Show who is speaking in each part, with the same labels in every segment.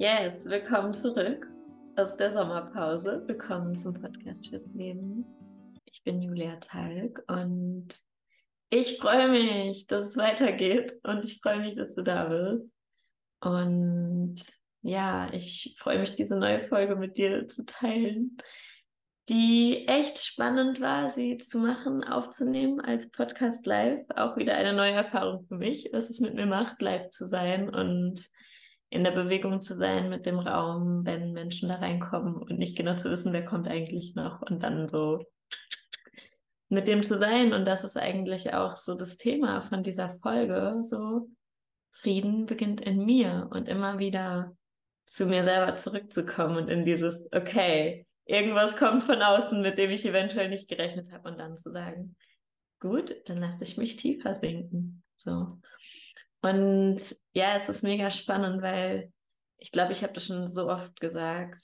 Speaker 1: Yes, willkommen zurück aus der Sommerpause. Willkommen zum Podcast fürs Leben. Ich bin Julia Talg und ich freue mich, dass es weitergeht und ich freue mich, dass du da bist. Und ja, ich freue mich, diese neue Folge mit dir zu teilen, die echt spannend war, sie zu machen, aufzunehmen als Podcast live. Auch wieder eine neue Erfahrung für mich, was es mit mir macht, live zu sein und in der Bewegung zu sein mit dem Raum, wenn Menschen da reinkommen und nicht genau zu wissen, wer kommt eigentlich noch und dann so mit dem zu sein. Und das ist eigentlich auch so das Thema von dieser Folge, so Frieden beginnt in mir und immer wieder zu mir selber zurückzukommen und in dieses, okay, irgendwas kommt von außen, mit dem ich eventuell nicht gerechnet habe und dann zu sagen, gut, dann lasse ich mich tiefer sinken. So. Und ja, es ist mega spannend, weil ich glaube, ich habe das schon so oft gesagt,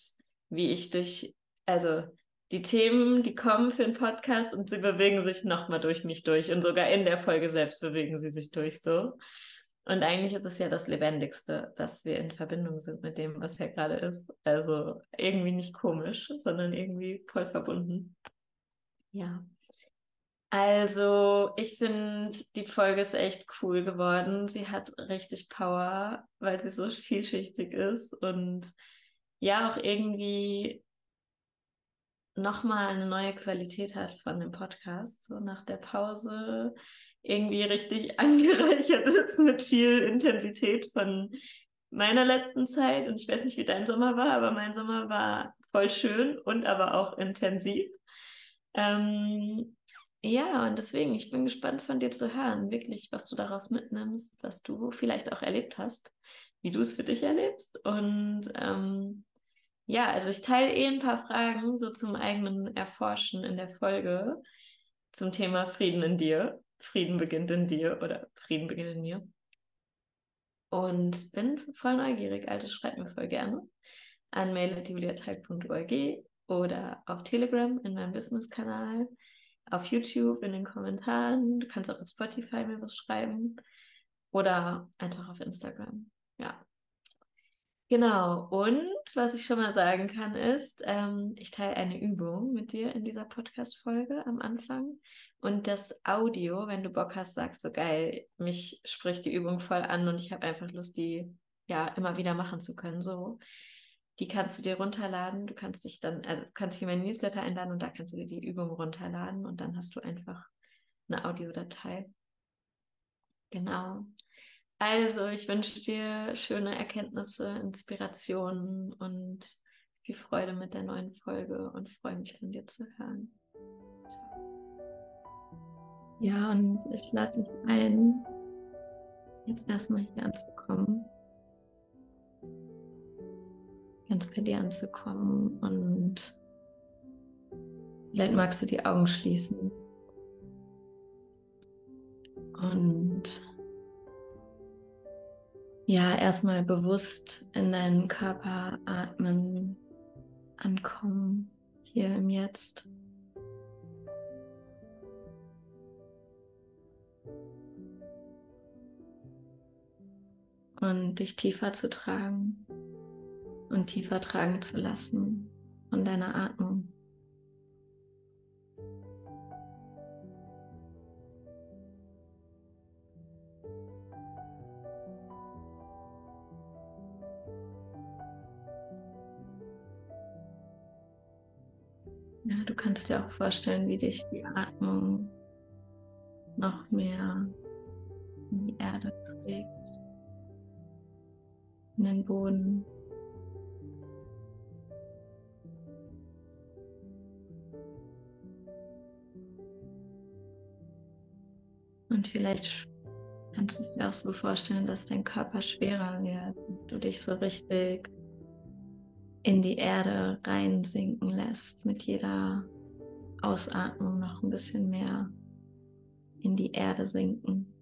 Speaker 1: wie ich durch, also die Themen, die kommen für den Podcast und sie bewegen sich nochmal durch mich durch und sogar in der Folge selbst bewegen sie sich durch so. Und eigentlich ist es ja das Lebendigste, dass wir in Verbindung sind mit dem, was ja gerade ist. Also irgendwie nicht komisch, sondern irgendwie voll verbunden. Ja. Also, ich finde, die Folge ist echt cool geworden. Sie hat richtig Power, weil sie so vielschichtig ist und ja auch irgendwie nochmal eine neue Qualität hat von dem Podcast. So nach der Pause irgendwie richtig angereichert ist mit viel Intensität von meiner letzten Zeit. Und ich weiß nicht, wie dein Sommer war, aber mein Sommer war voll schön und aber auch intensiv. Ähm, ja, und deswegen, ich bin gespannt von dir zu hören, wirklich, was du daraus mitnimmst, was du vielleicht auch erlebt hast, wie du es für dich erlebst. Und ähm, ja, also ich teile eh ein paar Fragen so zum eigenen Erforschen in der Folge zum Thema Frieden in dir. Frieden beginnt in dir oder Frieden beginnt in mir. Und bin voll neugierig, Alte, schreib mir voll gerne an mail.juliateig.org oder auf Telegram in meinem Business-Kanal auf YouTube in den Kommentaren. Du kannst auch auf Spotify mir was schreiben oder einfach auf Instagram. Ja. Genau. Und was ich schon mal sagen kann, ist, ähm, ich teile eine Übung mit dir in dieser Podcast-Folge am Anfang. Und das Audio, wenn du Bock hast, sagst so geil, mich spricht die Übung voll an und ich habe einfach Lust, die ja immer wieder machen zu können. So die kannst du dir runterladen. Du kannst dich dann, also kannst dich in meinen Newsletter einladen und da kannst du dir die Übung runterladen und dann hast du einfach eine Audiodatei. Genau. Also, ich wünsche dir schöne Erkenntnisse, Inspirationen und viel Freude mit der neuen Folge und freue mich von dir zu hören. Ja, und ich lade dich ein, jetzt erstmal hier anzukommen ganz bei dir anzukommen und vielleicht magst du die Augen schließen und ja, erstmal bewusst in deinen Körper atmen, ankommen, hier im Jetzt. Und dich tiefer zu tragen und tiefer tragen zu lassen von deiner Atmung. Ja, du kannst dir auch vorstellen, wie dich die Atmung noch mehr in die Erde trägt, in den Boden. Vielleicht kannst du es dir auch so vorstellen, dass dein Körper schwerer wird und du dich so richtig in die Erde reinsinken lässt, mit jeder Ausatmung noch ein bisschen mehr in die Erde sinken.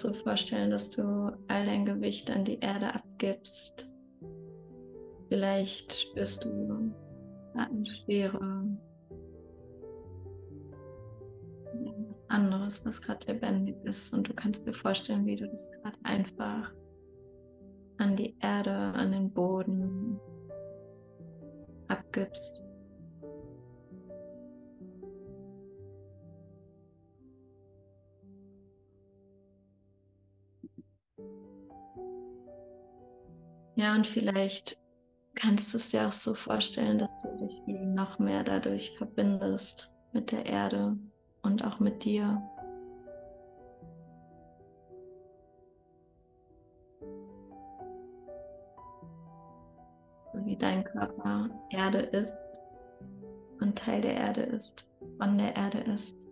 Speaker 1: So vorstellen, dass du all dein Gewicht an die Erde abgibst Vielleicht spürst du. Irgendwas anderes, was gerade lebendig ist. Und du kannst dir vorstellen, wie du das gerade einfach an die Erde, an den Boden abgibst. Ja, und vielleicht kannst du es dir auch so vorstellen, dass du dich noch mehr dadurch verbindest mit der Erde und auch mit dir. So wie dein Körper Erde ist und Teil der Erde ist, von der Erde ist.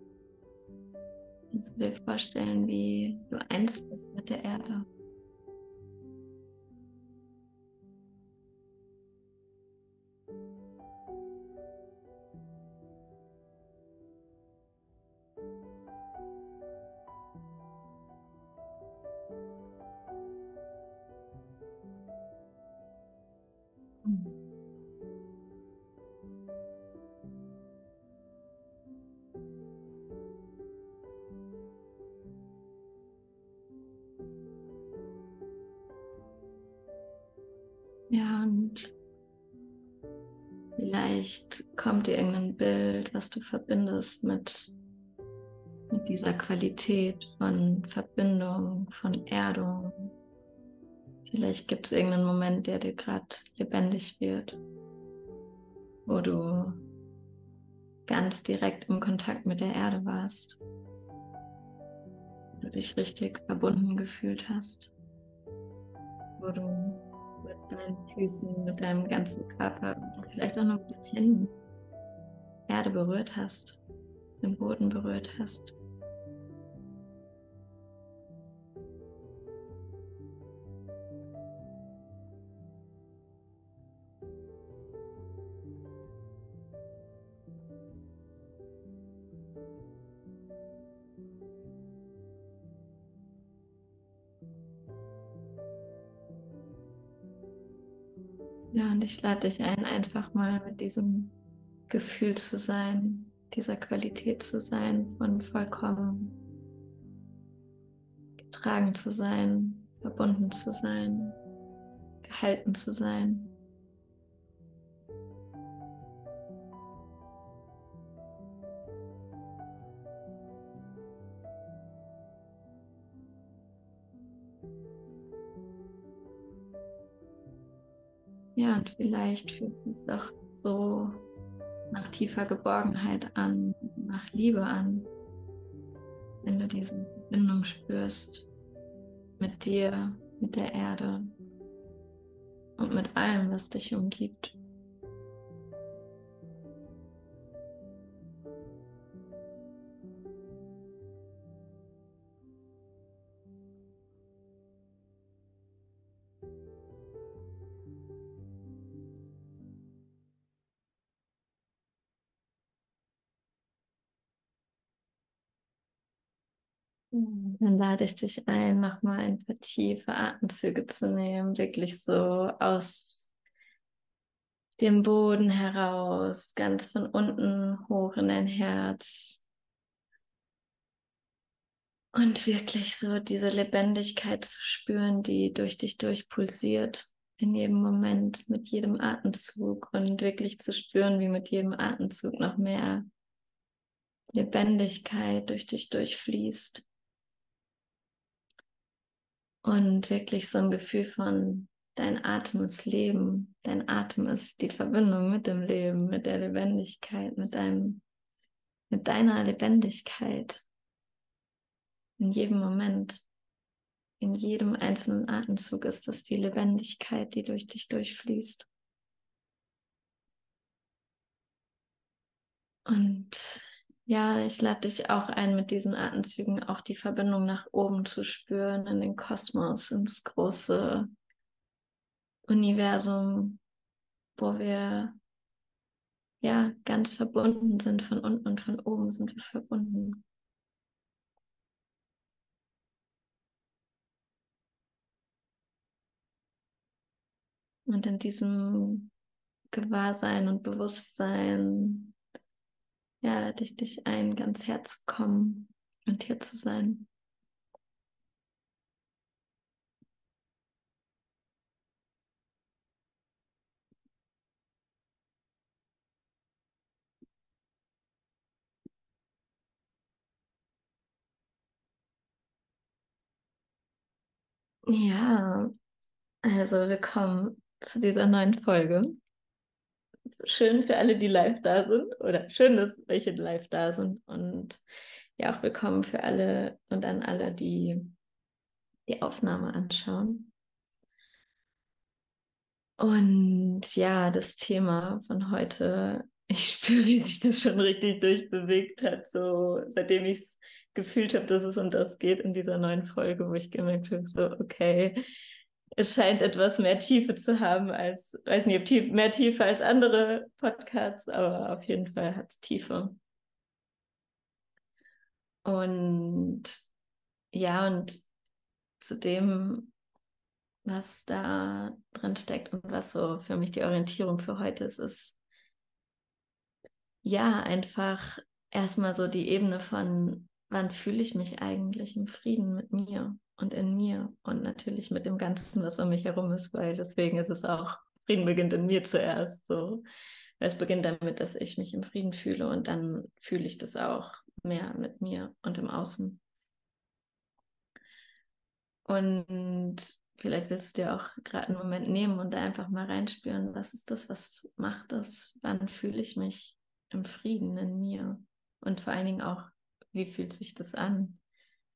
Speaker 1: Kannst du dir vorstellen, wie du eins bist mit der Erde. Vielleicht kommt dir irgendein Bild, was du verbindest mit, mit dieser Qualität von Verbindung, von Erdung. Vielleicht gibt es irgendeinen Moment, der dir gerade lebendig wird, wo du ganz direkt im Kontakt mit der Erde warst, wo du dich richtig verbunden gefühlt hast, wo du mit deinen Füßen, mit deinem ganzen Körper vielleicht auch noch mit den Händen Erde berührt hast, den Boden berührt hast. Ich lade dich ein, einfach mal mit diesem Gefühl zu sein, dieser Qualität zu sein, von vollkommen getragen zu sein, verbunden zu sein, gehalten zu sein. Ja, und vielleicht fühlt es sich auch so nach tiefer Geborgenheit an, nach Liebe an, wenn du diese Verbindung spürst mit dir, mit der Erde und mit allem, was dich umgibt. Lade ich dich ein, nochmal ein paar tiefe Atemzüge zu nehmen, wirklich so aus dem Boden heraus, ganz von unten hoch in dein Herz. Und wirklich so diese Lebendigkeit zu spüren, die durch dich durchpulsiert in jedem Moment, mit jedem Atemzug und wirklich zu spüren, wie mit jedem Atemzug noch mehr Lebendigkeit durch dich durchfließt. Und wirklich so ein Gefühl von, dein Atem ist Leben, dein Atem ist die Verbindung mit dem Leben, mit der Lebendigkeit, mit deinem, mit deiner Lebendigkeit. In jedem Moment, in jedem einzelnen Atemzug ist das die Lebendigkeit, die durch dich durchfließt. Und ja, ich lade dich auch ein, mit diesen Atemzügen auch die Verbindung nach oben zu spüren, in den Kosmos, ins große Universum, wo wir ja ganz verbunden sind. Von unten und von oben sind wir verbunden. Und in diesem Gewahrsein und Bewusstsein, ja, lade ich dich ein, ganz herzukommen und hier zu sein. Ja, also willkommen zu dieser neuen Folge. Schön für alle, die live da sind oder schön, dass welche live da sind und ja auch willkommen für alle und an alle, die die Aufnahme anschauen. Und ja, das Thema von heute, ich spüre, wie sich das schon richtig durchbewegt hat, so seitdem ich es gefühlt habe, dass es um das geht in dieser neuen Folge, wo ich gemerkt habe, so, okay, es scheint etwas mehr Tiefe zu haben als, weiß nicht, tief, mehr Tiefe als andere Podcasts, aber auf jeden Fall hat es Tiefe. Und ja, und zu dem, was da drin steckt und was so für mich die Orientierung für heute ist, ist ja einfach erstmal so die Ebene von wann fühle ich mich eigentlich im Frieden mit mir und in mir und natürlich mit dem Ganzen, was um mich herum ist, weil deswegen ist es auch, Frieden beginnt in mir zuerst. So. Es beginnt damit, dass ich mich im Frieden fühle und dann fühle ich das auch mehr mit mir und im Außen. Und vielleicht willst du dir auch gerade einen Moment nehmen und da einfach mal reinspüren, was ist das, was macht das, wann fühle ich mich im Frieden in mir und vor allen Dingen auch, wie fühlt sich das an,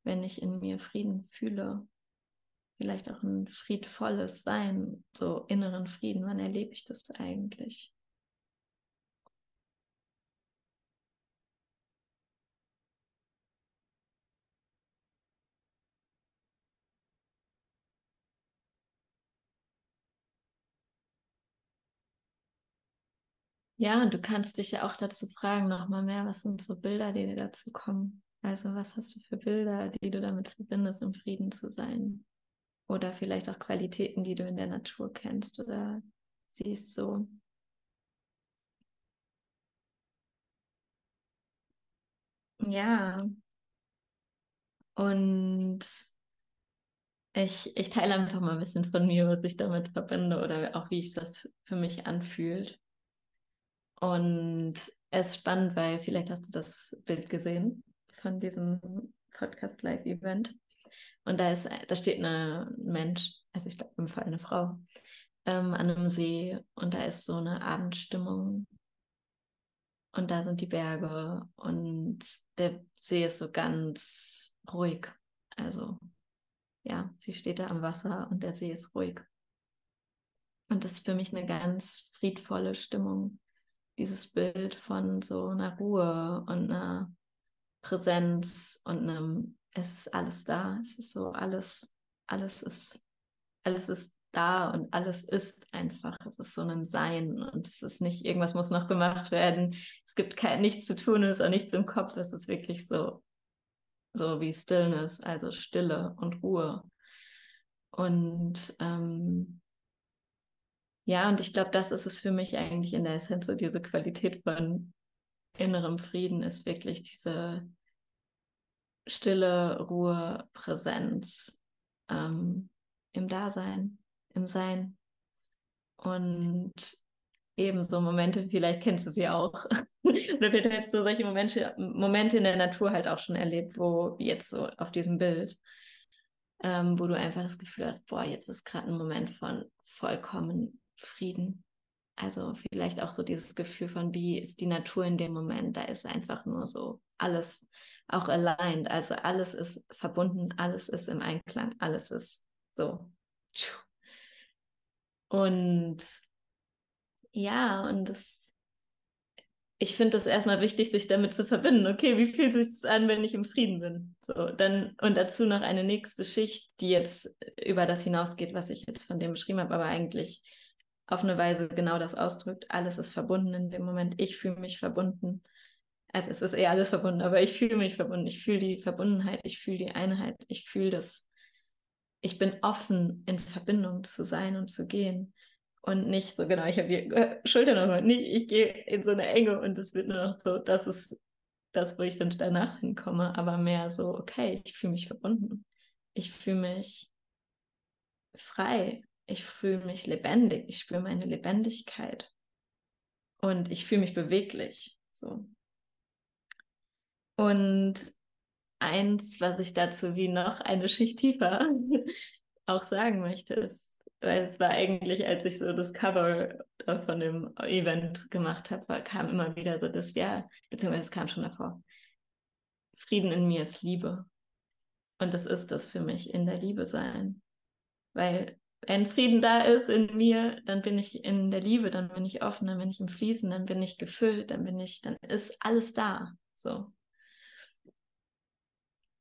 Speaker 1: wenn ich in mir Frieden fühle? Vielleicht auch ein friedvolles Sein, so inneren Frieden. Wann erlebe ich das eigentlich? Ja, und du kannst dich ja auch dazu fragen, nochmal mehr, was sind so Bilder, die dir dazu kommen? Also was hast du für Bilder, die du damit verbindest, im Frieden zu sein? Oder vielleicht auch Qualitäten, die du in der Natur kennst oder siehst so. Ja. Und ich, ich teile einfach mal ein bisschen von mir, was ich damit verbinde oder auch wie sich das für mich anfühlt. Und es ist spannend, weil vielleicht hast du das Bild gesehen von diesem Podcast Live Event. Und da ist, da steht eine, ein Mensch, also ich glaube im Fall eine Frau, ähm, an einem See und da ist so eine Abendstimmung. Und da sind die Berge und der See ist so ganz ruhig. Also ja, sie steht da am Wasser und der See ist ruhig. Und das ist für mich eine ganz friedvolle Stimmung dieses Bild von so einer Ruhe und einer Präsenz und einem, es ist alles da, es ist so alles, alles ist, alles ist da und alles ist einfach. Es ist so ein Sein und es ist nicht, irgendwas muss noch gemacht werden. Es gibt kein, nichts zu tun, es ist auch nichts im Kopf. Es ist wirklich so, so wie Stillness, also Stille und Ruhe. Und ähm, ja, und ich glaube, das ist es für mich eigentlich in der Essenz, so diese Qualität von innerem Frieden ist wirklich diese stille Ruhe, Präsenz ähm, im Dasein, im Sein. Und ebenso Momente, vielleicht kennst du sie auch. Oder vielleicht hast du solche Momente, Momente in der Natur halt auch schon erlebt, wo, jetzt so auf diesem Bild, ähm, wo du einfach das Gefühl hast, boah, jetzt ist gerade ein Moment von vollkommen Frieden. Also vielleicht auch so dieses Gefühl von, wie ist die Natur in dem Moment? Da ist einfach nur so alles auch aligned. Also alles ist verbunden, alles ist im Einklang, alles ist so. Und ja, und das, ich finde es erstmal wichtig, sich damit zu verbinden. Okay, wie fühlt sich das an, wenn ich im Frieden bin? So, dann, und dazu noch eine nächste Schicht, die jetzt über das hinausgeht, was ich jetzt von dem beschrieben habe, aber eigentlich auf eine Weise genau das ausdrückt. Alles ist verbunden in dem Moment. Ich fühle mich verbunden. Also es ist eher alles verbunden, aber ich fühle mich verbunden. Ich fühle die Verbundenheit, ich fühle die Einheit, ich fühle das. Ich bin offen, in Verbindung zu sein und zu gehen. Und nicht so, genau, ich habe die Schulter noch nicht, ich gehe in so eine Enge und es wird nur noch so, das ist das, wo ich dann danach hinkomme, aber mehr so, okay, ich fühle mich verbunden. Ich fühle mich frei. Ich fühle mich lebendig. Ich spüre meine Lebendigkeit. Und ich fühle mich beweglich. So. Und eins, was ich dazu wie noch eine Schicht tiefer auch sagen möchte, ist, weil es war eigentlich, als ich so das Cover von dem Event gemacht habe, kam immer wieder so das Ja, beziehungsweise es kam schon davor. Frieden in mir ist Liebe. Und das ist das für mich, in der Liebe sein. Weil wenn Frieden da ist in mir, dann bin ich in der Liebe, dann bin ich offen, dann bin ich im Fließen, dann bin ich gefüllt, dann bin ich, dann ist alles da. So.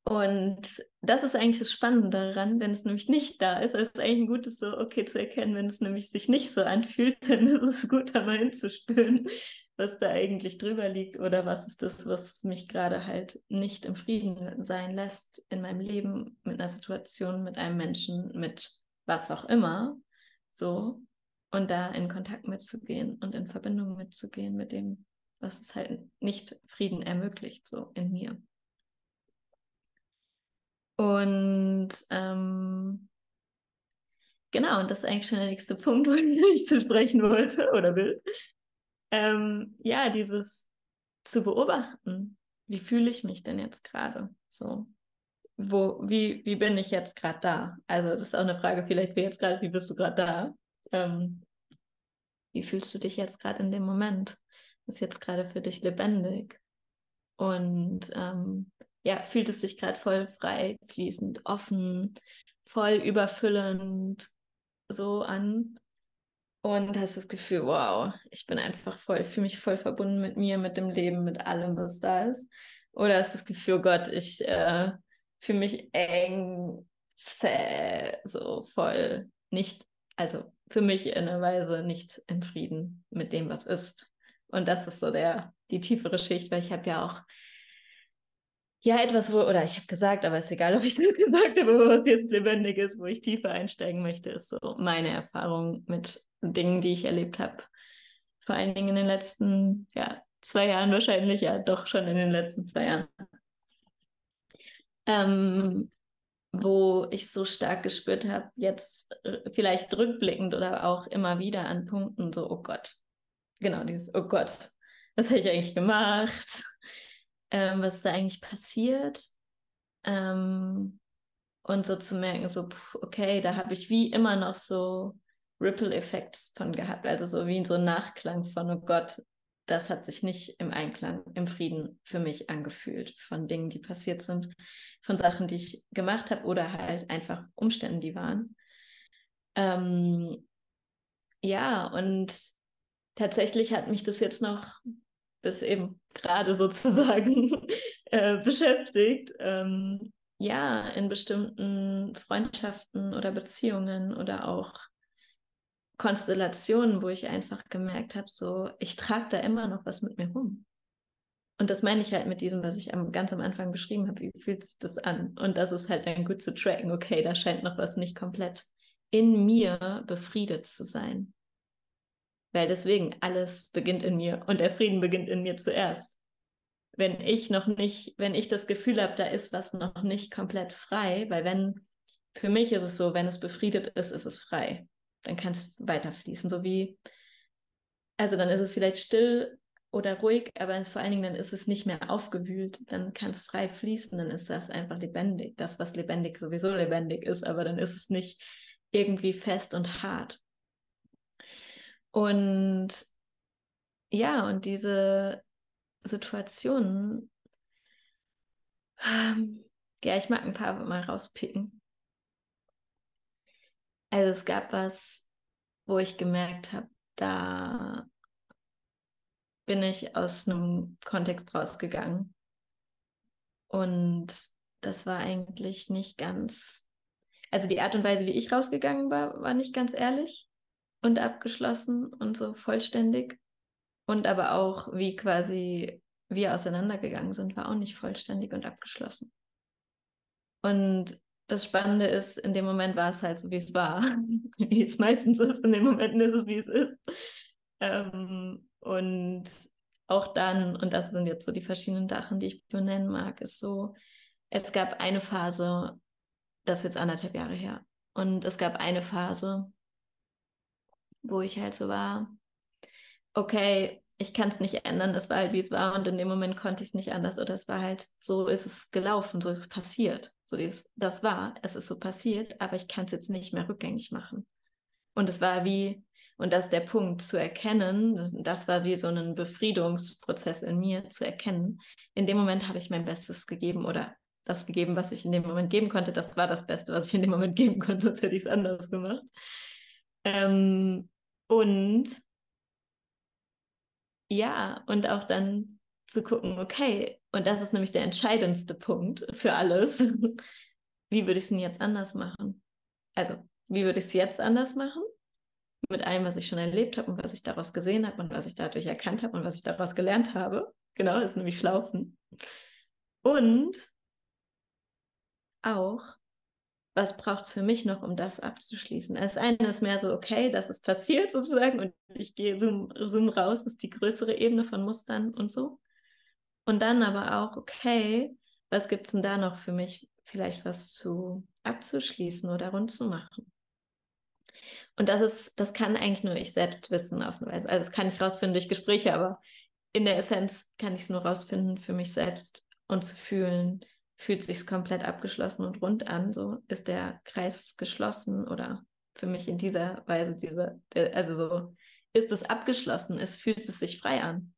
Speaker 1: Und das ist eigentlich das Spannende daran, wenn es nämlich nicht da ist. Es ist eigentlich ein gutes so, okay, zu erkennen, wenn es nämlich sich nicht so anfühlt, dann ist es gut, da mal hinzuspüren, was da eigentlich drüber liegt oder was ist das, was mich gerade halt nicht im Frieden sein lässt in meinem Leben, mit einer Situation, mit einem Menschen, mit was auch immer. So. Und da in Kontakt mitzugehen und in Verbindung mitzugehen mit dem, was es halt nicht Frieden ermöglicht, so in mir. Und ähm, genau, und das ist eigentlich schon der nächste Punkt, wo ich zu sprechen wollte oder will. Ähm, ja, dieses zu beobachten. Wie fühle ich mich denn jetzt gerade? So, wo, wie, wie bin ich jetzt gerade da? Also, das ist auch eine Frage, vielleicht für jetzt gerade, wie bist du gerade da? Ähm, wie fühlst du dich jetzt gerade in dem Moment? Ist jetzt gerade für dich lebendig? Und ähm, ja, fühlt es sich gerade voll frei, fließend, offen, voll überfüllend so an. Und hast das Gefühl, wow, ich bin einfach voll, fühle mich voll verbunden mit mir, mit dem Leben, mit allem, was da ist. Oder hast das Gefühl, oh Gott, ich äh, fühle mich eng, zäh, so voll nicht, also für mich in einer Weise nicht in Frieden mit dem, was ist. Und das ist so der, die tiefere Schicht, weil ich habe ja auch ja, etwas, wo, oder ich habe gesagt, aber ist egal, ob ich das gesagt habe, was jetzt lebendig ist, wo ich tiefer einsteigen möchte, ist so meine Erfahrung mit Dingen, die ich erlebt habe. Vor allen Dingen in den letzten, ja, zwei Jahren wahrscheinlich, ja, doch schon in den letzten zwei Jahren. Ähm, wo ich so stark gespürt habe, jetzt äh, vielleicht rückblickend oder auch immer wieder an Punkten, so, oh Gott, genau dieses, oh Gott, was habe ich eigentlich gemacht? ähm, was da eigentlich passiert. Ähm, und so zu merken, so, pff, okay, da habe ich wie immer noch so Ripple-Effekts von gehabt, also so wie so ein Nachklang von, oh Gott, das hat sich nicht im Einklang, im Frieden für mich angefühlt, von Dingen, die passiert sind, von Sachen, die ich gemacht habe oder halt einfach Umständen, die waren. Ähm, ja, und tatsächlich hat mich das jetzt noch bis eben gerade sozusagen äh, beschäftigt. Ähm, ja, in bestimmten Freundschaften oder Beziehungen oder auch Konstellationen, wo ich einfach gemerkt habe, so, ich trage da immer noch was mit mir rum. Und das meine ich halt mit diesem, was ich am, ganz am Anfang beschrieben habe, wie fühlt sich das an? Und das ist halt dann gut zu tracken, okay, da scheint noch was nicht komplett in mir befriedet zu sein. Weil deswegen alles beginnt in mir und der Frieden beginnt in mir zuerst. Wenn ich noch nicht, wenn ich das Gefühl habe, da ist was noch nicht komplett frei, weil wenn, für mich ist es so, wenn es befriedet ist, ist es frei. Dann kann es weiterfließen. So wie, also dann ist es vielleicht still oder ruhig, aber vor allen Dingen dann ist es nicht mehr aufgewühlt, dann kann es frei fließen, dann ist das einfach lebendig. Das, was lebendig sowieso lebendig ist, aber dann ist es nicht irgendwie fest und hart. Und ja, und diese Situationen, ähm, ja, ich mag ein paar mal rauspicken. Also es gab was, wo ich gemerkt habe, da bin ich aus einem Kontext rausgegangen. Und das war eigentlich nicht ganz, also die Art und Weise, wie ich rausgegangen war, war nicht ganz ehrlich und abgeschlossen und so vollständig. Und aber auch, wie quasi wir auseinandergegangen sind, war auch nicht vollständig und abgeschlossen. Und das Spannende ist, in dem Moment war es halt so, wie es war. wie es meistens ist, in dem Moment ist es, wie es ist. Ähm, und auch dann, und das sind jetzt so die verschiedenen Sachen, die ich benennen mag, ist so, es gab eine Phase, das ist jetzt anderthalb Jahre her, und es gab eine Phase, wo ich halt so war, okay, ich kann es nicht ändern, es war halt wie es war und in dem Moment konnte ich es nicht anders oder es war halt so ist es gelaufen, so ist es passiert, so ist, das war, es ist so passiert, aber ich kann es jetzt nicht mehr rückgängig machen. Und es war wie, und das ist der Punkt, zu erkennen, das war wie so ein Befriedungsprozess in mir, zu erkennen, in dem Moment habe ich mein Bestes gegeben oder das gegeben, was ich in dem Moment geben konnte, das war das Beste, was ich in dem Moment geben konnte, sonst hätte ich es anders gemacht. Ähm, und ja, und auch dann zu gucken, okay, und das ist nämlich der entscheidendste Punkt für alles. Wie würde ich es denn jetzt anders machen? Also, wie würde ich es jetzt anders machen? Mit allem, was ich schon erlebt habe und was ich daraus gesehen habe und was ich dadurch erkannt habe und was ich daraus gelernt habe. Genau, das ist nämlich Schlaufen. Und auch, was braucht es für mich noch, um das abzuschließen? Das eine ist mehr so, okay, das ist passiert sozusagen und ich gehe zoom, zoom raus, ist die größere Ebene von Mustern und so. Und dann aber auch, okay, was gibt es denn da noch für mich, vielleicht was zu abzuschließen oder rund zu machen? Und das ist, das kann eigentlich nur ich selbst wissen auf eine Weise. Also das kann ich rausfinden durch Gespräche, aber in der Essenz kann ich es nur rausfinden für mich selbst und zu fühlen, fühlt sich komplett abgeschlossen und rund an. So ist der Kreis geschlossen oder für mich in dieser Weise diese, also so ist es abgeschlossen, es fühlt es sich frei an.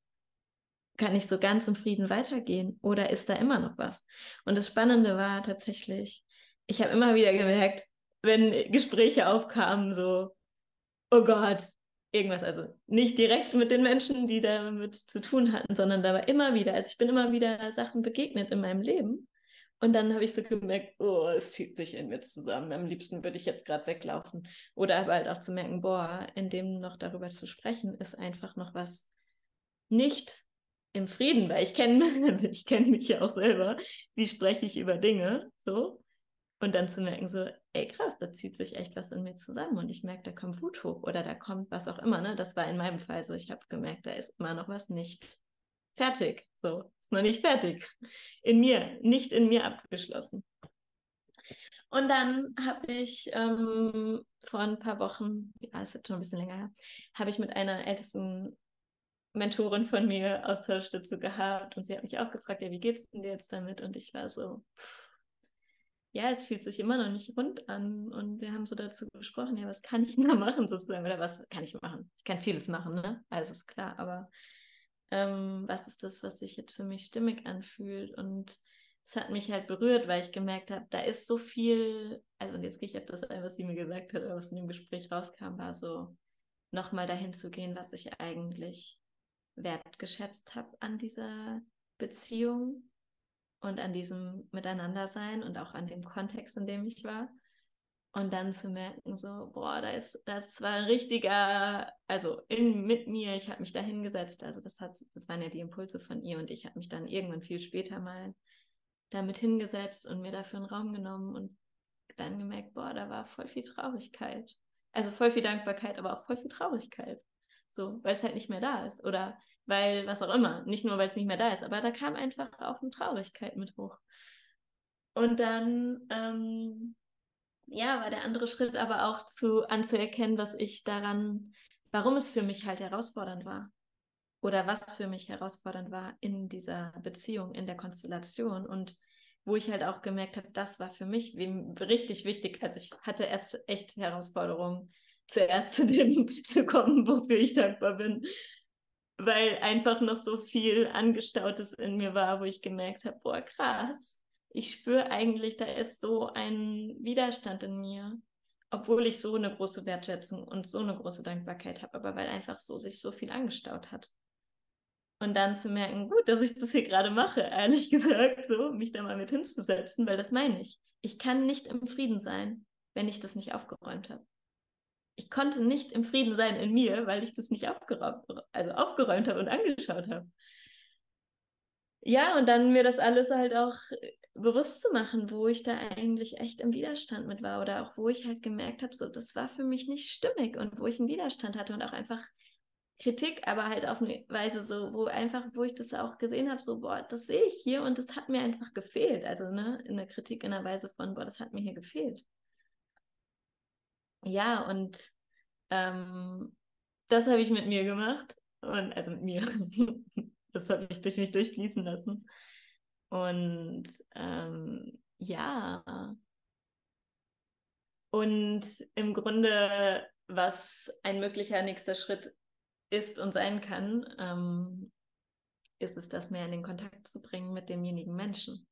Speaker 1: Kann ich so ganz im Frieden weitergehen oder ist da immer noch was? Und das Spannende war tatsächlich, ich habe immer wieder gemerkt, wenn Gespräche aufkamen, so, oh Gott, irgendwas, also nicht direkt mit den Menschen, die damit zu tun hatten, sondern da war immer wieder, also ich bin immer wieder Sachen begegnet in meinem Leben, und dann habe ich so gemerkt, oh, es zieht sich in mir zusammen. Am liebsten würde ich jetzt gerade weglaufen. Oder aber halt auch zu merken, boah, in dem noch darüber zu sprechen, ist einfach noch was nicht im Frieden, weil ich kenne, also ich kenne mich ja auch selber, wie spreche ich über Dinge, so. Und dann zu merken, so, ey krass, da zieht sich echt was in mir zusammen und ich merke, da kommt Wut hoch oder da kommt was auch immer, ne? Das war in meinem Fall so, ich habe gemerkt, da ist immer noch was nicht fertig, so ist noch nicht fertig. In mir, nicht in mir abgeschlossen. Und dann habe ich ähm, vor ein paar Wochen, ja, ist jetzt schon ein bisschen länger her, habe ich mit einer ältesten Mentorin von mir Austausch dazu gehabt und sie hat mich auch gefragt, ja, wie geht's denn dir jetzt damit? Und ich war so, ja, es fühlt sich immer noch nicht rund an. Und wir haben so dazu gesprochen, ja, was kann ich da machen sozusagen? Oder was kann ich machen? Ich kann vieles machen, ne? Also ist klar, aber ähm, was ist das, was sich jetzt für mich stimmig anfühlt. Und es hat mich halt berührt, weil ich gemerkt habe, da ist so viel, also und jetzt gehe ich auf das ein, was sie mir gesagt hat, oder was in dem Gespräch rauskam, war so, nochmal dahin zu gehen, was ich eigentlich wertgeschätzt habe an dieser Beziehung und an diesem Miteinandersein und auch an dem Kontext, in dem ich war. Und dann zu merken, so, boah, da ist, das war ein richtiger, also in, mit mir, ich habe mich da hingesetzt, also das hat, das waren ja die Impulse von ihr und ich habe mich dann irgendwann viel später mal damit hingesetzt und mir dafür einen Raum genommen und dann gemerkt, boah, da war voll viel Traurigkeit. Also voll viel Dankbarkeit, aber auch voll viel Traurigkeit. So, weil es halt nicht mehr da ist. Oder weil, was auch immer, nicht nur, weil es nicht mehr da ist, aber da kam einfach auch eine Traurigkeit mit hoch. Und dann ähm, ja, war der andere Schritt aber auch zu anzuerkennen, was ich daran, warum es für mich halt herausfordernd war. Oder was für mich herausfordernd war in dieser Beziehung, in der Konstellation. Und wo ich halt auch gemerkt habe, das war für mich richtig wichtig. Also ich hatte erst echt Herausforderungen, zuerst zu dem zu kommen, wofür ich dankbar bin. Weil einfach noch so viel Angestautes in mir war, wo ich gemerkt habe, boah, krass ich spüre eigentlich, da ist so ein Widerstand in mir, obwohl ich so eine große Wertschätzung und so eine große Dankbarkeit habe, aber weil einfach so sich so viel angestaut hat. Und dann zu merken, gut, dass ich das hier gerade mache, ehrlich gesagt, so, mich da mal mit hinzusetzen, weil das meine ich. Ich kann nicht im Frieden sein, wenn ich das nicht aufgeräumt habe. Ich konnte nicht im Frieden sein in mir, weil ich das nicht aufgeräumt, also aufgeräumt habe und angeschaut habe. Ja, und dann mir das alles halt auch bewusst zu machen, wo ich da eigentlich echt im Widerstand mit war oder auch wo ich halt gemerkt habe, so das war für mich nicht stimmig und wo ich einen Widerstand hatte und auch einfach Kritik, aber halt auf eine Weise so, wo einfach, wo ich das auch gesehen habe, so, boah, das sehe ich hier und das hat mir einfach gefehlt. Also, ne, in der Kritik in der Weise von, boah, das hat mir hier gefehlt. Ja, und ähm, das habe ich mit mir gemacht. Und also mit mir. das habe ich durch mich durchfließen lassen. Und ähm, ja. Und im Grunde, was ein möglicher nächster Schritt ist und sein kann, ähm, ist es, das mehr in den Kontakt zu bringen mit demjenigen Menschen.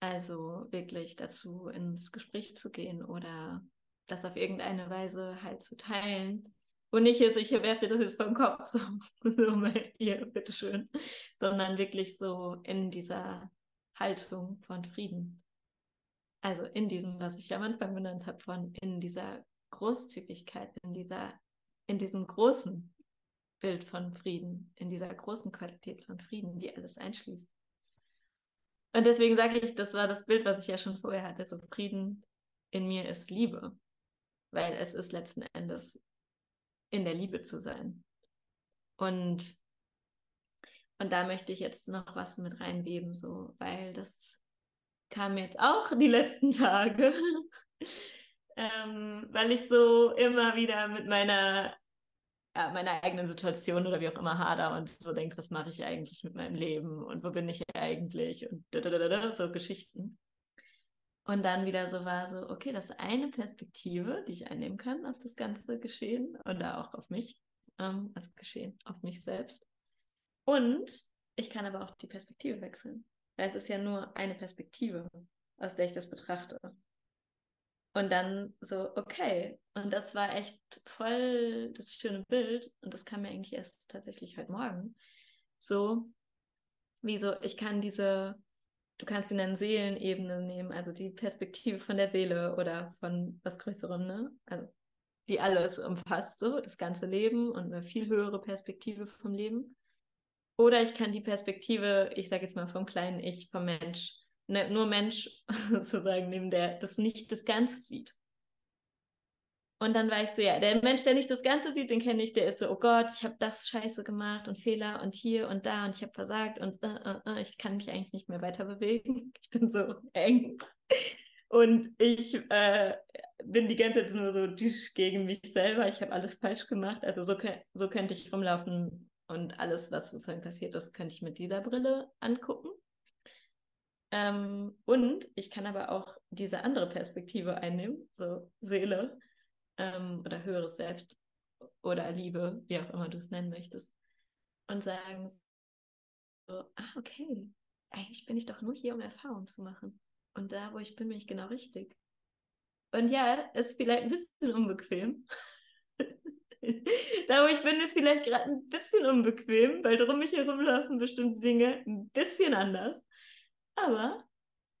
Speaker 1: Also wirklich dazu ins Gespräch zu gehen oder das auf irgendeine Weise halt zu teilen. Und nicht ist, ich werfe das jetzt vom Kopf, so, so hier, bitteschön, sondern wirklich so in dieser Haltung von Frieden. Also in diesem, was ich am Anfang benannt habe, von in dieser Großzügigkeit, in dieser, in diesem großen Bild von Frieden, in dieser großen Qualität von Frieden, die alles einschließt. Und deswegen sage ich, das war das Bild, was ich ja schon vorher hatte, so Frieden in mir ist Liebe, weil es ist letzten Endes in der Liebe zu sein. Und, und da möchte ich jetzt noch was mit reinweben, so, weil das kam jetzt auch die letzten Tage, ähm, weil ich so immer wieder mit meiner ja, meiner eigenen Situation oder wie auch immer hader und so denke, was mache ich eigentlich mit meinem Leben und wo bin ich eigentlich und so Geschichten. Und dann wieder so war so, okay, das ist eine Perspektive, die ich einnehmen kann auf das ganze Geschehen oder auch auf mich, ähm, also Geschehen, auf mich selbst. Und ich kann aber auch die Perspektive wechseln. Weil es ist ja nur eine Perspektive, aus der ich das betrachte. Und dann so, okay. Und das war echt voll das schöne Bild. Und das kam mir eigentlich erst tatsächlich heute Morgen. So, wie so, ich kann diese, du kannst ihn nennen Seelenebene nehmen, also die Perspektive von der Seele oder von was Größerem, ne? Also die alles umfasst, so das ganze Leben und eine viel höhere Perspektive vom Leben. Oder ich kann die Perspektive, ich sage jetzt mal vom kleinen Ich, vom Mensch ne, nur Mensch sozusagen nehmen, der das nicht das Ganze sieht. Und dann war ich so, ja, der Mensch, der nicht das Ganze sieht, den kenne ich, der ist so, oh Gott, ich habe das Scheiße gemacht und Fehler und hier und da und ich habe versagt und uh, uh, uh, ich kann mich eigentlich nicht mehr weiter bewegen. Ich bin so eng. Und ich äh, bin die ganze Zeit nur so gegen mich selber. Ich habe alles falsch gemacht. Also so, so könnte ich rumlaufen und alles, was sozusagen passiert ist, könnte ich mit dieser Brille angucken. Ähm, und ich kann aber auch diese andere Perspektive einnehmen, so Seele ähm, oder höheres Selbst oder Liebe, wie auch immer du es nennen möchtest, und sagen so, ah, okay, eigentlich bin ich doch nur hier, um Erfahrung zu machen. Und da, wo ich bin, bin ich genau richtig. Und ja, ist vielleicht ein bisschen unbequem. da, wo ich bin, ist vielleicht gerade ein bisschen unbequem, weil drum mich herumlaufen bestimmte Dinge ein bisschen anders. Aber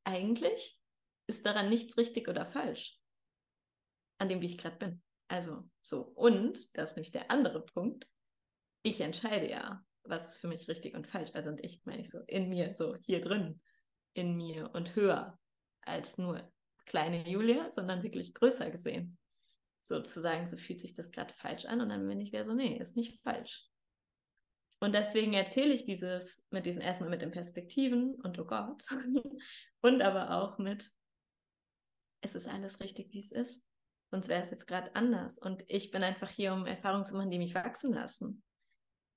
Speaker 1: eigentlich ist daran nichts richtig oder falsch. An dem, wie ich gerade bin. Also so. Und, das ist nämlich der andere Punkt, ich entscheide ja, was ist für mich richtig und falsch. Also und ich meine ich so in mir, so hier drin, in mir und höher als nur kleine Julia, sondern wirklich größer gesehen. Sozusagen, so fühlt sich das gerade falsch an und dann bin ich wieder so, nee, ist nicht falsch. Und deswegen erzähle ich dieses mit diesen erstmal mit den Perspektiven und oh Gott und aber auch mit es ist alles richtig, wie es ist. Sonst wäre es jetzt gerade anders. Und ich bin einfach hier, um Erfahrungen zu machen, die mich wachsen lassen.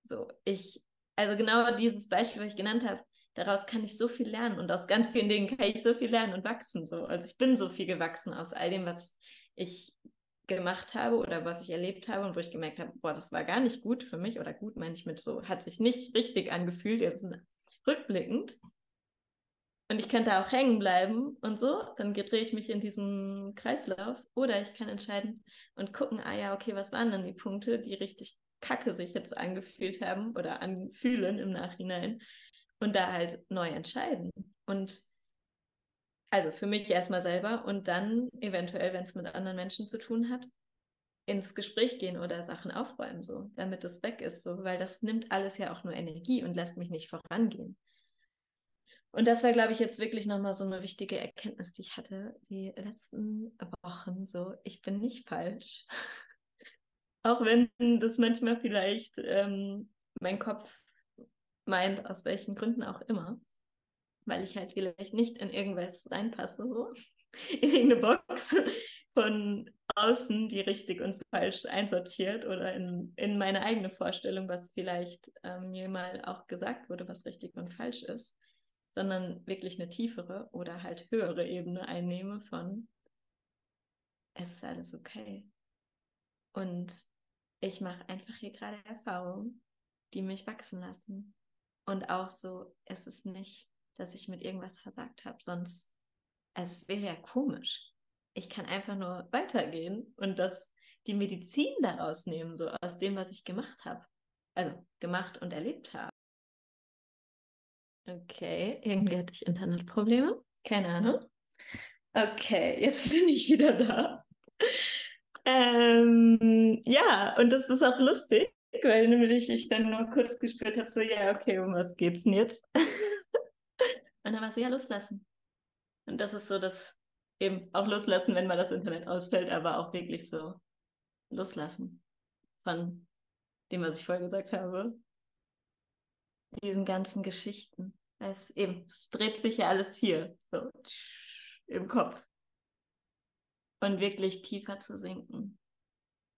Speaker 1: So, ich, also genau dieses Beispiel, was ich genannt habe, daraus kann ich so viel lernen und aus ganz vielen Dingen kann ich so viel lernen und wachsen. So. Also ich bin so viel gewachsen aus all dem, was ich gemacht habe oder was ich erlebt habe und wo ich gemerkt habe, boah, das war gar nicht gut für mich oder gut meine ich mit so, hat sich nicht richtig angefühlt, jetzt rückblickend. Und ich könnte auch hängen bleiben und so, dann drehe ich mich in diesem Kreislauf oder ich kann entscheiden und gucken, ah ja, okay, was waren dann die Punkte, die richtig kacke sich jetzt angefühlt haben oder anfühlen im Nachhinein und da halt neu entscheiden. Und also für mich erstmal selber und dann eventuell, wenn es mit anderen Menschen zu tun hat, ins Gespräch gehen oder Sachen aufräumen, so, damit es weg ist, so, weil das nimmt alles ja auch nur Energie und lässt mich nicht vorangehen. Und das war, glaube ich, jetzt wirklich nochmal so eine wichtige Erkenntnis, die ich hatte die letzten Wochen. So, ich bin nicht falsch. Auch wenn das manchmal vielleicht ähm, mein Kopf meint, aus welchen Gründen auch immer. Weil ich halt vielleicht nicht in irgendwas reinpasse, so in irgendeine Box von außen, die richtig und falsch einsortiert oder in, in meine eigene Vorstellung, was vielleicht ähm, mir mal auch gesagt wurde, was richtig und falsch ist sondern wirklich eine tiefere oder halt höhere Ebene einnehme von, es ist alles okay. Und ich mache einfach hier gerade Erfahrungen, die mich wachsen lassen. Und auch so, es ist nicht, dass ich mit irgendwas versagt habe, sonst es wäre ja komisch. Ich kann einfach nur weitergehen und das die Medizin daraus nehmen, so aus dem, was ich gemacht habe. Also gemacht und erlebt habe. Okay, irgendwie hatte ich Internetprobleme. Keine Ahnung. Okay, jetzt bin ich wieder da. Ähm, ja, und das ist auch lustig, weil nämlich ich dann nur kurz gespürt habe, so, ja, okay, um was geht's denn jetzt? und dann war es ja loslassen. Und das ist so das eben auch loslassen, wenn mal das Internet ausfällt, aber auch wirklich so loslassen von dem, was ich vorher gesagt habe diesen ganzen Geschichten. Es eben, es dreht sich ja alles hier, so im Kopf. Und wirklich tiefer zu sinken.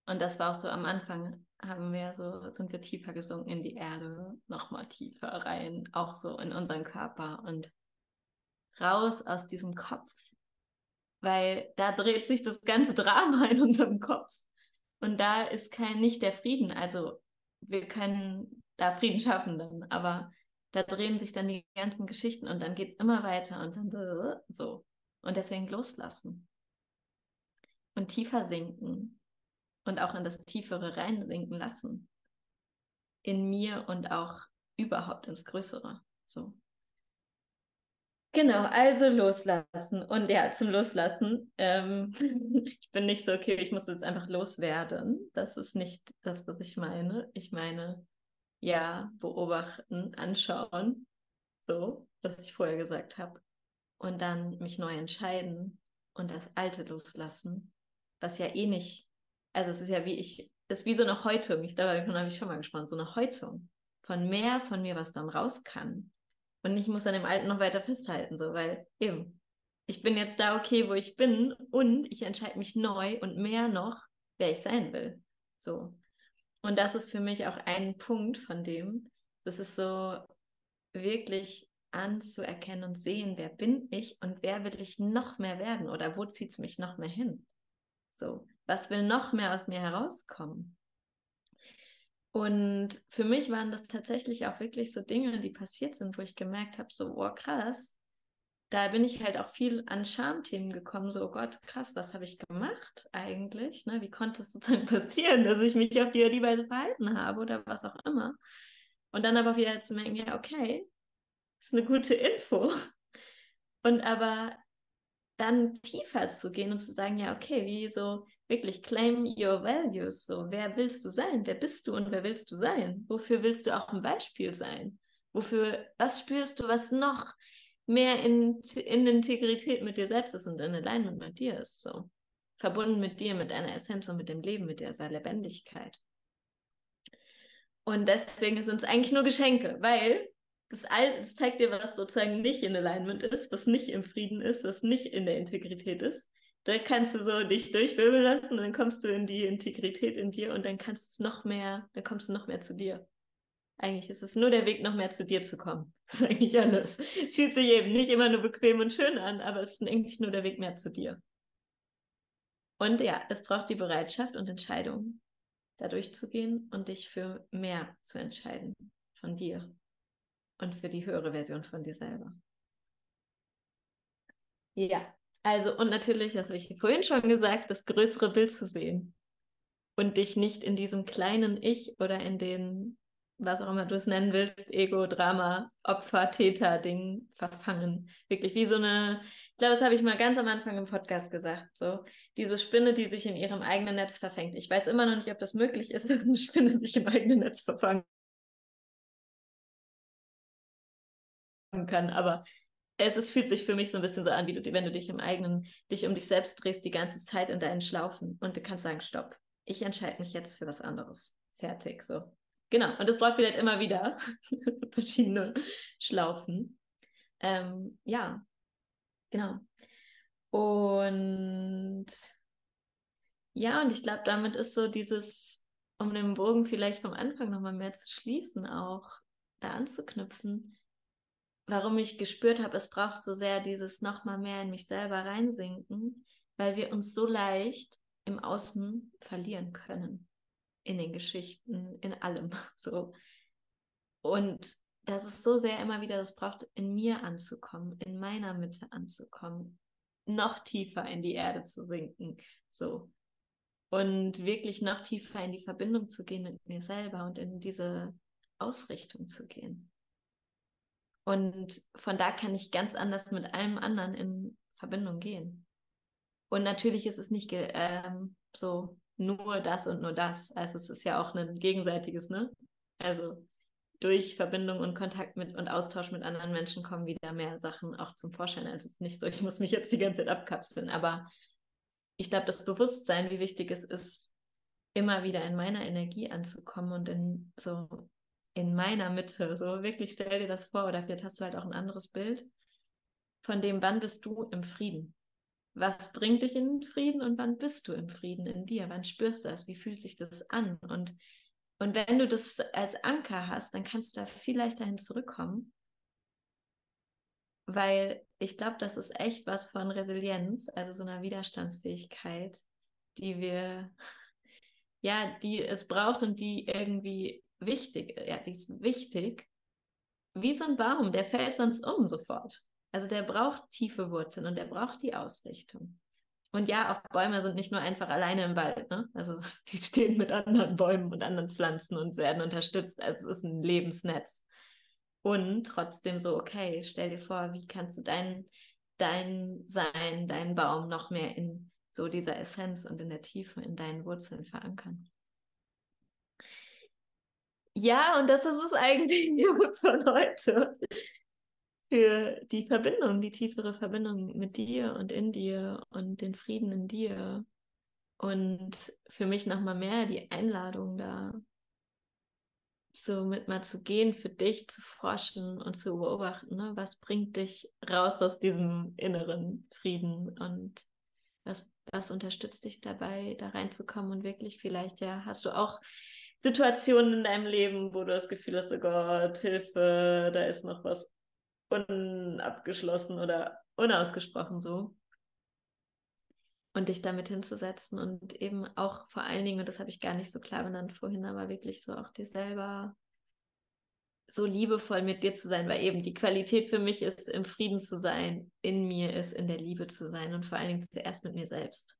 Speaker 1: Und das war auch so am Anfang, haben wir so, sind wir tiefer gesunken in die Erde, nochmal tiefer rein, auch so in unseren Körper und raus aus diesem Kopf. Weil da dreht sich das ganze Drama in unserem Kopf. Und da ist kein, nicht der Frieden. Also wir können da Frieden schaffen dann. Aber da drehen sich dann die ganzen Geschichten und dann geht es immer weiter und dann so. Und deswegen loslassen. Und tiefer sinken. Und auch in das Tiefere reinsinken lassen. In mir und auch überhaupt ins Größere. So. Genau, also loslassen. Und ja, zum Loslassen. Ähm, ich bin nicht so, okay, ich muss jetzt einfach loswerden. Das ist nicht das, was ich meine. Ich meine, ja, beobachten, anschauen, so, was ich vorher gesagt habe. Und dann mich neu entscheiden und das Alte loslassen, was ja eh nicht, also es ist ja wie ich, es ist wie so eine Häutung, ich glaube, davon habe ich schon mal gesprochen, so eine Häutung von mehr von mir, was dann raus kann. Und ich muss an dem Alten noch weiter festhalten, so, weil eben, ich bin jetzt da okay, wo ich bin und ich entscheide mich neu und mehr noch, wer ich sein will. So. Und das ist für mich auch ein Punkt von dem, das ist so wirklich anzuerkennen und sehen, wer bin ich und wer will ich noch mehr werden oder wo zieht es mich noch mehr hin? So, was will noch mehr aus mir herauskommen? Und für mich waren das tatsächlich auch wirklich so Dinge, die passiert sind, wo ich gemerkt habe, so, oh krass, da bin ich halt auch viel an Schamthemen gekommen, so, oh Gott, krass, was habe ich gemacht eigentlich? Ne? Wie konnte es sozusagen passieren, dass ich mich auf die, die Weise verhalten habe oder was auch immer? Und dann aber wieder zu merken, ja, okay, ist eine gute Info. Und aber dann tiefer zu gehen und zu sagen, ja, okay, wie so wirklich claim your values, so, wer willst du sein? Wer bist du und wer willst du sein? Wofür willst du auch ein Beispiel sein? Wofür, was spürst du, was noch mehr in, in Integrität mit dir selbst ist und in Alignment mit dir ist. So. Verbunden mit dir, mit deiner Essenz und mit dem Leben, mit dieser Lebendigkeit. Und deswegen sind es eigentlich nur Geschenke, weil das, All, das zeigt dir, was sozusagen nicht in Alignment ist, was nicht im Frieden ist, was nicht in der Integrität ist. Da kannst du so dich durchwirbeln lassen und dann kommst du in die Integrität in dir und dann kannst du noch mehr, dann kommst du noch mehr zu dir. Eigentlich ist es nur der Weg, noch mehr zu dir zu kommen. Das ist eigentlich alles. Es fühlt sich eben nicht immer nur bequem und schön an, aber es ist eigentlich nur der Weg mehr zu dir. Und ja, es braucht die Bereitschaft und Entscheidung, da durchzugehen und dich für mehr zu entscheiden von dir und für die höhere Version von dir selber. Ja, also und natürlich, was habe ich vorhin schon gesagt, das größere Bild zu sehen und dich nicht in diesem kleinen Ich oder in den was auch immer du es nennen willst, Ego, Drama, Opfer, Täter, Ding verfangen. Wirklich wie so eine, ich glaube, das habe ich mal ganz am Anfang im Podcast gesagt, so diese Spinne, die sich in ihrem eigenen Netz verfängt. Ich weiß immer noch nicht, ob das möglich ist, dass eine Spinne sich im eigenen Netz verfangen kann, aber es, es fühlt sich für mich so ein bisschen so an, wie du, wenn du dich im eigenen, dich um dich selbst drehst, die ganze Zeit in deinen Schlaufen und du kannst sagen, stopp, ich entscheide mich jetzt für was anderes. Fertig, so. Genau, und das braucht vielleicht immer wieder verschiedene Schlaufen. Ähm, ja, genau. Und ja, und ich glaube, damit ist so dieses, um den Bogen vielleicht vom Anfang nochmal mehr zu schließen, auch da anzuknüpfen, warum ich gespürt habe, es braucht so sehr dieses nochmal mehr in mich selber reinsinken, weil wir uns so leicht im Außen verlieren können. In den Geschichten, in allem. So. Und das ist so sehr immer wieder, das braucht in mir anzukommen, in meiner Mitte anzukommen, noch tiefer in die Erde zu sinken. So. Und wirklich noch tiefer in die Verbindung zu gehen mit mir selber und in diese Ausrichtung zu gehen. Und von da kann ich ganz anders mit allem anderen in Verbindung gehen. Und natürlich ist es nicht ähm, so nur das und nur das. Also es ist ja auch ein gegenseitiges, ne? Also durch Verbindung und Kontakt mit und Austausch mit anderen Menschen kommen wieder mehr Sachen auch zum Vorschein. Also es ist nicht so, ich muss mich jetzt die ganze Zeit abkapseln. Aber ich glaube, das Bewusstsein, wie wichtig es ist, immer wieder in meiner Energie anzukommen und in so in meiner Mitte. So wirklich stell dir das vor, oder vielleicht hast du halt auch ein anderes Bild von dem, wann bist du im Frieden? Was bringt dich in den Frieden und wann bist du im Frieden in dir? Wann spürst du das? Wie fühlt sich das an? Und, und wenn du das als Anker hast, dann kannst du da viel leichter hin zurückkommen. Weil ich glaube, das ist echt was von Resilienz, also so einer Widerstandsfähigkeit, die wir, ja, die es braucht und die irgendwie wichtig, ja, die ist wichtig, wie so ein Baum, der fällt sonst um sofort. Also der braucht tiefe Wurzeln und der braucht die Ausrichtung. Und ja, auch Bäume sind nicht nur einfach alleine im Wald, ne? Also die stehen mit anderen Bäumen und anderen Pflanzen und werden unterstützt. Also es ist ein Lebensnetz. Und trotzdem so, okay, stell dir vor, wie kannst du dein, dein Sein, deinen Baum noch mehr in so dieser Essenz und in der Tiefe, in deinen Wurzeln verankern. Ja, und das ist es eigentlich von heute. Für die Verbindung, die tiefere Verbindung mit dir und in dir und den Frieden in dir. Und für mich nochmal mehr die Einladung da, so mit mal zu gehen, für dich zu forschen und zu beobachten, ne? was bringt dich raus aus diesem inneren Frieden und was, was unterstützt dich dabei, da reinzukommen und wirklich vielleicht, ja, hast du auch Situationen in deinem Leben, wo du das Gefühl hast, oh Gott, Hilfe, da ist noch was unabgeschlossen oder unausgesprochen so. Und dich damit hinzusetzen und eben auch vor allen Dingen, und das habe ich gar nicht so klar benannt vorhin, aber wirklich so auch dir selber so liebevoll mit dir zu sein, weil eben die Qualität für mich ist, im Frieden zu sein, in mir ist, in der Liebe zu sein und vor allen Dingen zuerst mit mir selbst.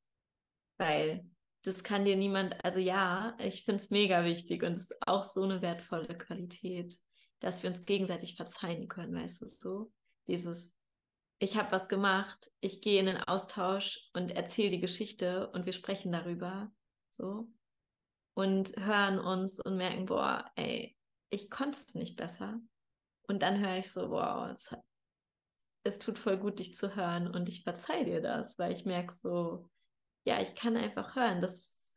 Speaker 1: Weil das kann dir niemand, also ja, ich finde es mega wichtig und es ist auch so eine wertvolle Qualität, dass wir uns gegenseitig verzeihen können, weißt du so? Dieses, ich habe was gemacht, ich gehe in den Austausch und erzähle die Geschichte und wir sprechen darüber, so. Und hören uns und merken, boah, ey, ich konnte es nicht besser. Und dann höre ich so, wow, es, es tut voll gut, dich zu hören und ich verzeihe dir das, weil ich merke so, ja, ich kann einfach hören, das,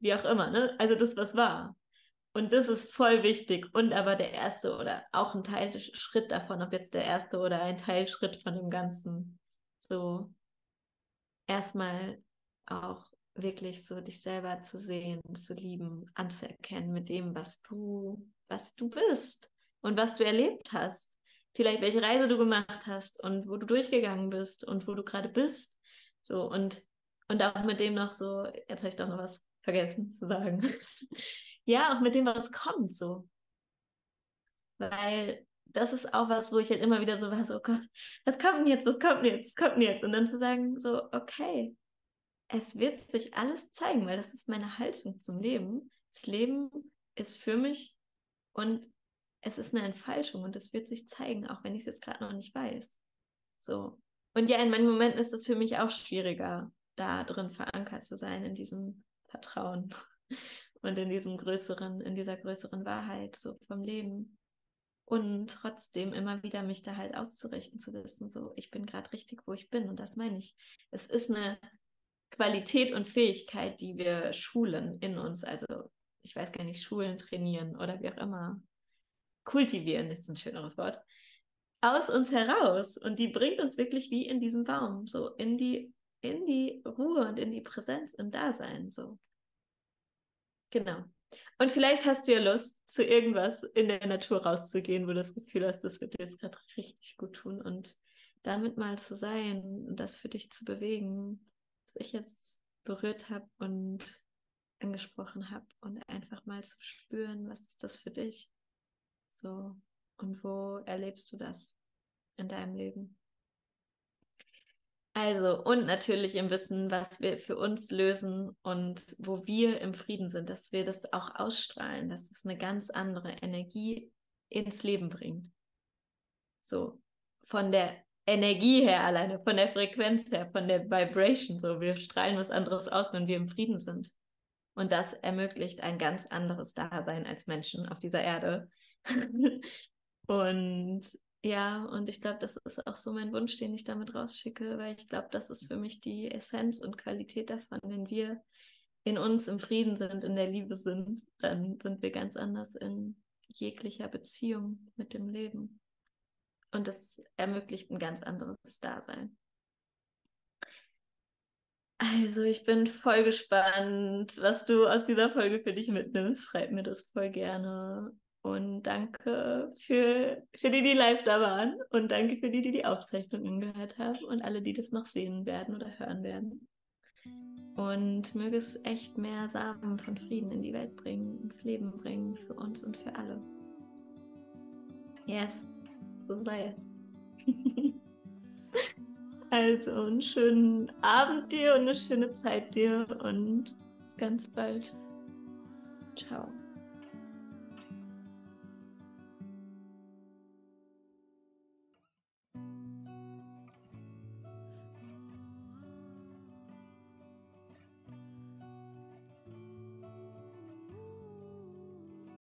Speaker 1: wie auch immer, ne? Also das, was war. Und das ist voll wichtig. Und aber der erste oder auch ein Teilschritt davon, ob jetzt der erste oder ein Teilschritt von dem Ganzen, so erstmal auch wirklich so dich selber zu sehen, zu lieben, anzuerkennen mit dem, was du, was du bist und was du erlebt hast. Vielleicht welche Reise du gemacht hast und wo du durchgegangen bist und wo du gerade bist. So und und auch mit dem noch so, jetzt habe ich doch noch was vergessen zu sagen. ja, auch mit dem, was kommt, so. Weil das ist auch was, wo ich halt immer wieder so war, so, oh Gott, was kommt denn jetzt, was kommt denn jetzt, was kommt denn jetzt? Und dann zu sagen, so, okay, es wird sich alles zeigen, weil das ist meine Haltung zum Leben. Das Leben ist für mich und es ist eine Entfaltung und es wird sich zeigen, auch wenn ich es jetzt gerade noch nicht weiß. So. Und ja, in manchen Momenten ist das für mich auch schwieriger, da drin verankert zu sein, in diesem Vertrauen und in diesem größeren, in dieser größeren Wahrheit so vom Leben. und trotzdem immer wieder mich da halt auszurichten, zu wissen, so, ich bin gerade richtig, wo ich bin. Und das meine ich. Es ist eine Qualität und Fähigkeit, die wir schulen in uns. Also, ich weiß gar nicht, schulen, trainieren oder wie auch immer. Kultivieren ist ein schöneres Wort. Aus uns heraus. Und die bringt uns wirklich wie in diesem Baum, so in die, in die Ruhe und in die Präsenz, im Dasein, so. Genau. Und vielleicht hast du ja Lust, zu irgendwas in der Natur rauszugehen, wo du das Gefühl hast, das wird dir jetzt gerade richtig gut tun und damit mal zu sein und das für dich zu bewegen, was ich jetzt berührt habe und angesprochen habe und einfach mal zu spüren, was ist das für dich? So, und wo erlebst du das in deinem Leben? Also, und natürlich im Wissen, was wir für uns lösen und wo wir im Frieden sind, dass wir das auch ausstrahlen, dass es eine ganz andere Energie ins Leben bringt. So, von der Energie her alleine, von der Frequenz her, von der Vibration, so, wir strahlen was anderes aus, wenn wir im Frieden sind. Und das ermöglicht ein ganz anderes Dasein als Menschen auf dieser Erde. und ja, und ich glaube, das ist auch so mein Wunsch, den ich damit rausschicke, weil ich glaube, das ist für mich die Essenz und Qualität davon. Wenn wir in uns im Frieden sind, in der Liebe sind, dann sind wir ganz anders in jeglicher Beziehung mit dem Leben. Und das ermöglicht ein ganz anderes Dasein. Also, ich bin voll gespannt, was du aus dieser Folge für dich mitnimmst. Schreib mir das voll gerne. Und danke für, für die, die live da waren. Und danke für die, die die Aufzeichnung angehört haben. Und alle, die das noch sehen werden oder hören werden. Und möge es echt mehr Samen von Frieden in die Welt bringen, ins Leben bringen, für uns und für alle. Yes, so sei es. also einen schönen Abend dir und eine schöne Zeit dir und bis ganz bald. Ciao.